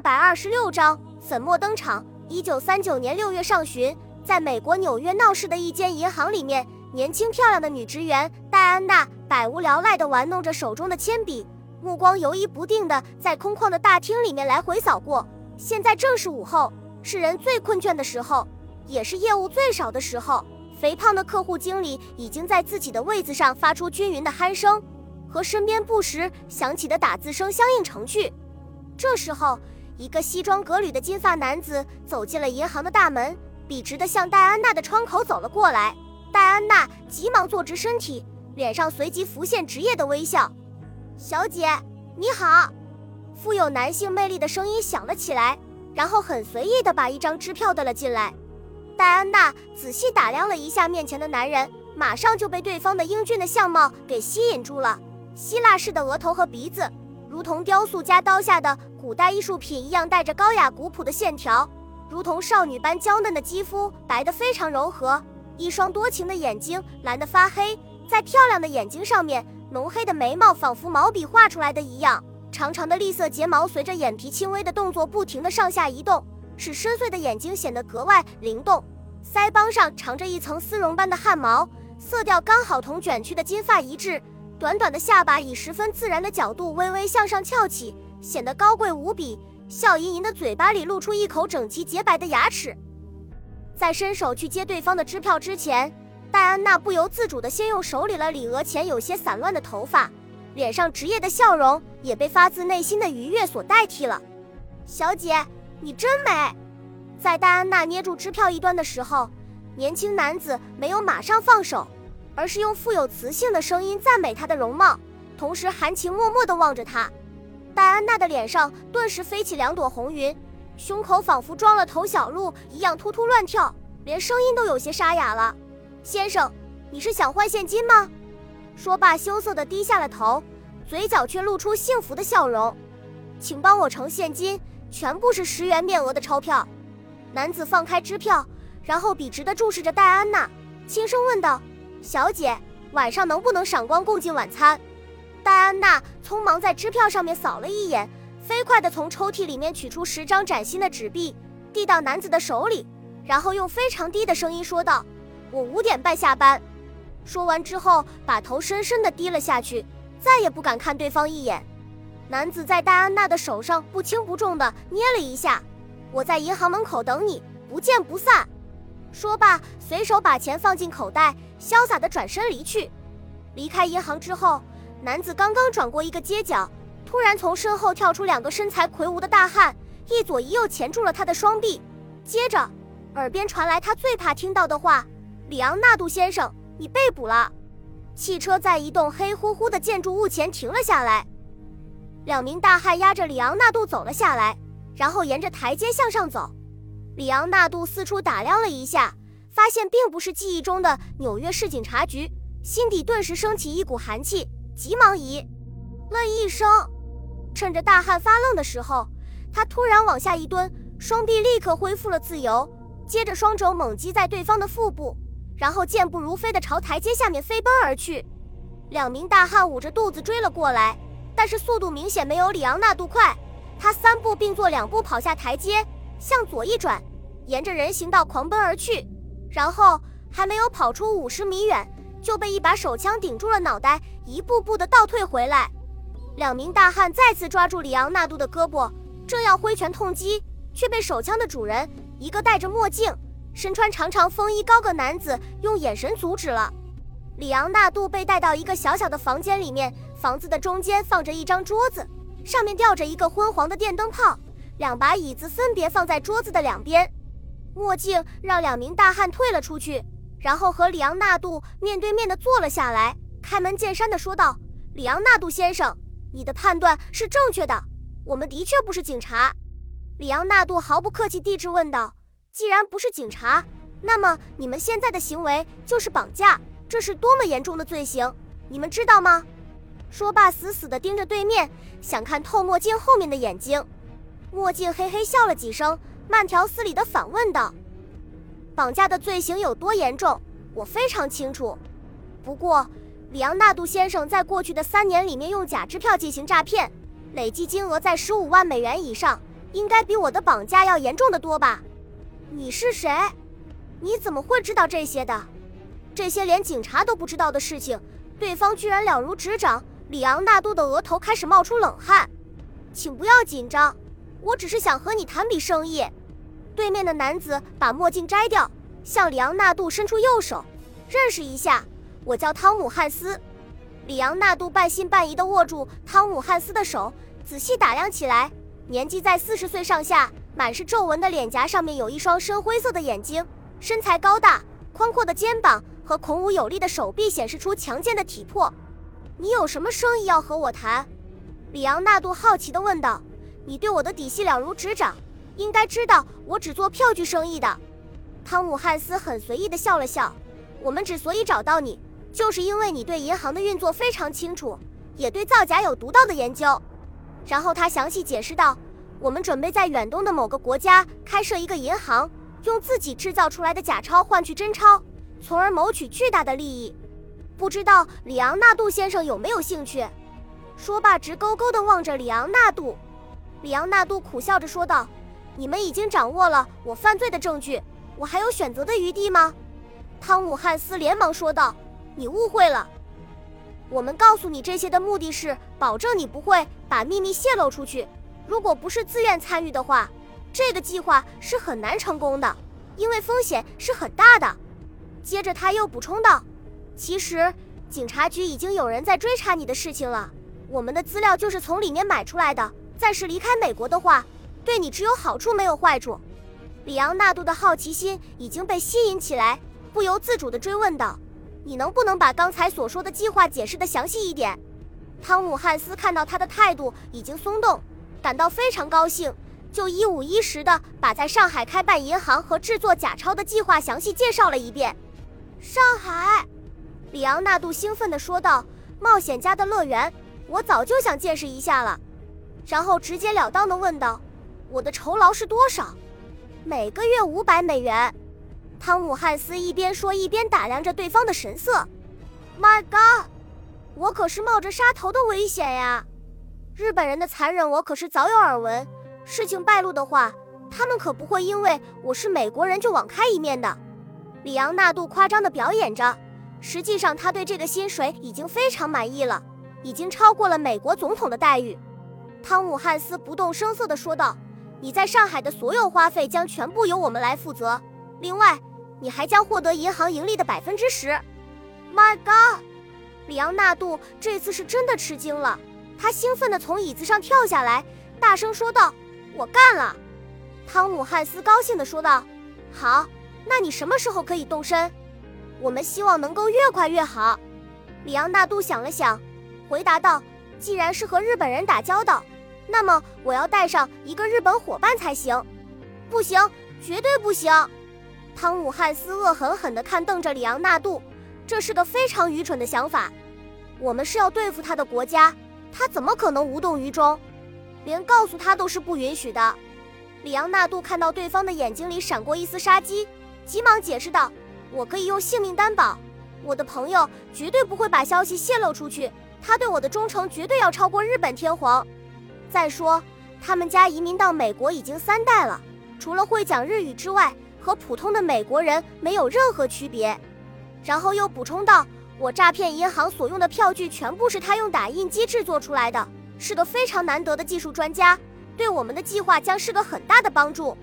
二百二十六章粉末登场。一九三九年六月上旬，在美国纽约闹市的一间银行里面，年轻漂亮的女职员戴安娜百无聊赖地玩弄着手中的铅笔，目光游移不定地在空旷的大厅里面来回扫过。现在正是午后，是人最困倦的时候，也是业务最少的时候。肥胖的客户经理已经在自己的位子上发出均匀的鼾声，和身边不时响起的打字声相映成趣。这时候，一个西装革履的金发男子走进了银行的大门，笔直地向戴安娜的窗口走了过来。戴安娜急忙坐直身体，脸上随即浮现职业的微笑。“小姐，你好。”富有男性魅力的声音响了起来，然后很随意地把一张支票递了进来。戴安娜仔细打量了一下面前的男人，马上就被对方的英俊的相貌给吸引住了。希腊式的额头和鼻子。如同雕塑家刀下的古代艺术品一样，带着高雅古朴的线条，如同少女般娇嫩的肌肤，白得非常柔和。一双多情的眼睛，蓝得发黑，在漂亮的眼睛上面，浓黑的眉毛仿佛毛笔画出来的一样。长长的栗色睫毛随着眼皮轻微的动作不停地上下移动，使深邃的眼睛显得格外灵动。腮帮上长着一层丝绒般的汗毛，色调刚好同卷曲的金发一致。短短的下巴以十分自然的角度微微向上翘起，显得高贵无比。笑盈盈的嘴巴里露出一口整齐洁白的牙齿。在伸手去接对方的支票之前，戴安娜不由自主地先用手理了理额前有些散乱的头发，脸上职业的笑容也被发自内心的愉悦所代替了。小姐，你真美！在戴安娜捏住支票一端的时候，年轻男子没有马上放手。而是用富有磁性的声音赞美她的容貌，同时含情脉脉地望着她。戴安娜的脸上顿时飞起两朵红云，胸口仿佛装了头小鹿一样突突乱跳，连声音都有些沙哑了。先生，你是想换现金吗？说罢，羞涩地低下了头，嘴角却露出幸福的笑容。请帮我盛现金，全部是十元面额的钞票。男子放开支票，然后笔直地注视着戴安娜，轻声问道。小姐，晚上能不能赏光共进晚餐？戴安娜匆忙在支票上面扫了一眼，飞快地从抽屉里面取出十张崭新的纸币，递到男子的手里，然后用非常低的声音说道：“我五点半下班。”说完之后，把头深深地低了下去，再也不敢看对方一眼。男子在戴安娜的手上不轻不重地捏了一下：“我在银行门口等你，不见不散。”说罢，随手把钱放进口袋，潇洒地转身离去。离开银行之后，男子刚刚转过一个街角，突然从身后跳出两个身材魁梧的大汉，一左一右钳住了他的双臂。接着，耳边传来他最怕听到的话：“里昂纳度先生，你被捕了。”汽车在一栋黑乎乎的建筑物前停了下来，两名大汉押着里昂纳度走了下来，然后沿着台阶向上走。里昂纳度四处打量了一下，发现并不是记忆中的纽约市警察局，心底顿时升起一股寒气，急忙咦了一声。趁着大汉发愣的时候，他突然往下一蹲，双臂立刻恢复了自由，接着双肘猛击在对方的腹部，然后健步如飞地朝台阶下面飞奔而去。两名大汉捂着肚子追了过来，但是速度明显没有里昂纳度快，他三步并作两步跑下台阶，向左一转。沿着人行道狂奔而去，然后还没有跑出五十米远，就被一把手枪顶住了脑袋，一步步的倒退回来。两名大汉再次抓住里昂纳度的胳膊，正要挥拳痛击，却被手枪的主人一个戴着墨镜、身穿长长风衣高个男子用眼神阻止了。里昂纳度被带到一个小小的房间里面，房子的中间放着一张桌子，上面吊着一个昏黄的电灯泡，两把椅子分别放在桌子的两边。墨镜让两名大汉退了出去，然后和里昂纳度面对面的坐了下来，开门见山的说道：“里昂纳度先生，你的判断是正确的，我们的确不是警察。”里昂纳度毫不客气地质问道：“既然不是警察，那么你们现在的行为就是绑架，这是多么严重的罪行，你们知道吗？”说罢，死死地盯着对面，想看透墨镜后面的眼睛。墨镜嘿嘿笑了几声。慢条斯理地反问道：“绑架的罪行有多严重？我非常清楚。不过，里昂纳度先生在过去的三年里面用假支票进行诈骗，累计金额在十五万美元以上，应该比我的绑架要严重的多吧？你是谁？你怎么会知道这些的？这些连警察都不知道的事情，对方居然了如指掌。里昂纳度的额头开始冒出冷汗。请不要紧张，我只是想和你谈笔生意。对面的男子把墨镜摘掉，向里昂纳度伸出右手，认识一下，我叫汤姆汉斯。里昂纳度半信半疑地握住汤姆汉斯的手，仔细打量起来，年纪在四十岁上下，满是皱纹的脸颊上面有一双深灰色的眼睛，身材高大，宽阔的肩膀和孔武有力的手臂显示出强健的体魄。你有什么生意要和我谈？里昂纳度好奇地问道。你对我的底细了如指掌，应该知道我只做票据生意的。汤姆汉斯很随意地笑了笑。我们之所以找到你，就是因为你对银行的运作非常清楚，也对造假有独到的研究。然后他详细解释道：我们准备在远东的某个国家开设一个银行，用自己制造出来的假钞换取真钞，从而谋取巨大的利益。不知道里昂纳度先生有没有兴趣？说罢，直勾勾地望着里昂纳度。里昂纳度苦笑着说道：“你们已经掌握了我犯罪的证据，我还有选择的余地吗？”汤姆汉斯连忙说道：“你误会了，我们告诉你这些的目的是保证你不会把秘密泄露出去。如果不是自愿参与的话，这个计划是很难成功的，因为风险是很大的。”接着他又补充道。其实，警察局已经有人在追查你的事情了。我们的资料就是从里面买出来的。暂时离开美国的话，对你只有好处没有坏处。里昂纳度的好奇心已经被吸引起来，不由自主地追问道：“你能不能把刚才所说的计划解释得详细一点？”汤姆汉斯看到他的态度已经松动，感到非常高兴，就一五一十地把在上海开办银行和制作假钞的计划详细介绍了一遍。上海。里昂纳度兴奋地说道：“冒险家的乐园，我早就想见识一下了。”然后直截了当地问道：“我的酬劳是多少？”“每个月五百美元。”汤姆汉斯一边说一边打量着对方的神色。“My God！我可是冒着杀头的危险呀！日本人的残忍我可是早有耳闻。事情败露的话，他们可不会因为我是美国人就网开一面的。”里昂纳度夸张地表演着。实际上，他对这个薪水已经非常满意了，已经超过了美国总统的待遇。汤姆·汉斯不动声色地说道：“你在上海的所有花费将全部由我们来负责，另外，你还将获得银行盈利的百分之十。”My God！里昂纳度这次是真的吃惊了，他兴奋地从椅子上跳下来，大声说道：“我干了！”汤姆·汉斯高兴地说道：“好，那你什么时候可以动身？”我们希望能够越快越好。里昂纳度想了想，回答道：“既然是和日本人打交道，那么我要带上一个日本伙伴才行。”“不行，绝对不行！”汤姆汉斯恶狠狠地看瞪着里昂纳度，这是个非常愚蠢的想法。我们是要对付他的国家，他怎么可能无动于衷？连告诉他都是不允许的。里昂纳度看到对方的眼睛里闪过一丝杀机，急忙解释道。我可以用性命担保，我的朋友绝对不会把消息泄露出去。他对我的忠诚绝对要超过日本天皇。再说，他们家移民到美国已经三代了，除了会讲日语之外，和普通的美国人没有任何区别。然后又补充道：“我诈骗银行所用的票据全部是他用打印机制作出来的，是个非常难得的技术专家，对我们的计划将是个很大的帮助。”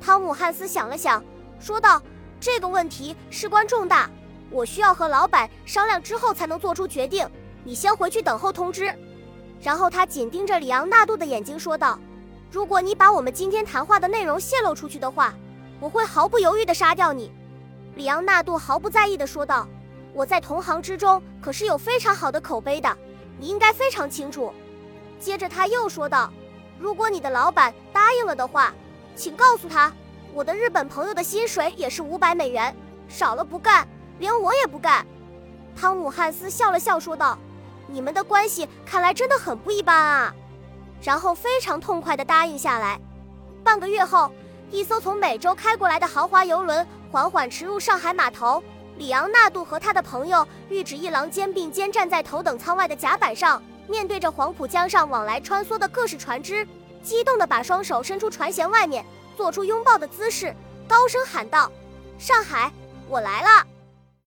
汤姆汉斯想了想，说道。这个问题事关重大，我需要和老板商量之后才能做出决定。你先回去等候通知。然后他紧盯着里昂纳度的眼睛说道：“如果你把我们今天谈话的内容泄露出去的话，我会毫不犹豫地杀掉你。”里昂纳度毫不在意地说道：“我在同行之中可是有非常好的口碑的，你应该非常清楚。”接着他又说道：“如果你的老板答应了的话，请告诉他。”我的日本朋友的薪水也是五百美元，少了不干，连我也不干。汤姆汉斯笑了笑说道：“你们的关系看来真的很不一般啊。”然后非常痛快地答应下来。半个月后，一艘从美洲开过来的豪华游轮缓缓驰入上海码头。里昂纳度和他的朋友玉指一郎肩并肩站在头等舱外的甲板上，面对着黄浦江上往来穿梭的各式船只。激动地把双手伸出船舷外面，做出拥抱的姿势，高声喊道：“上海，我来了！”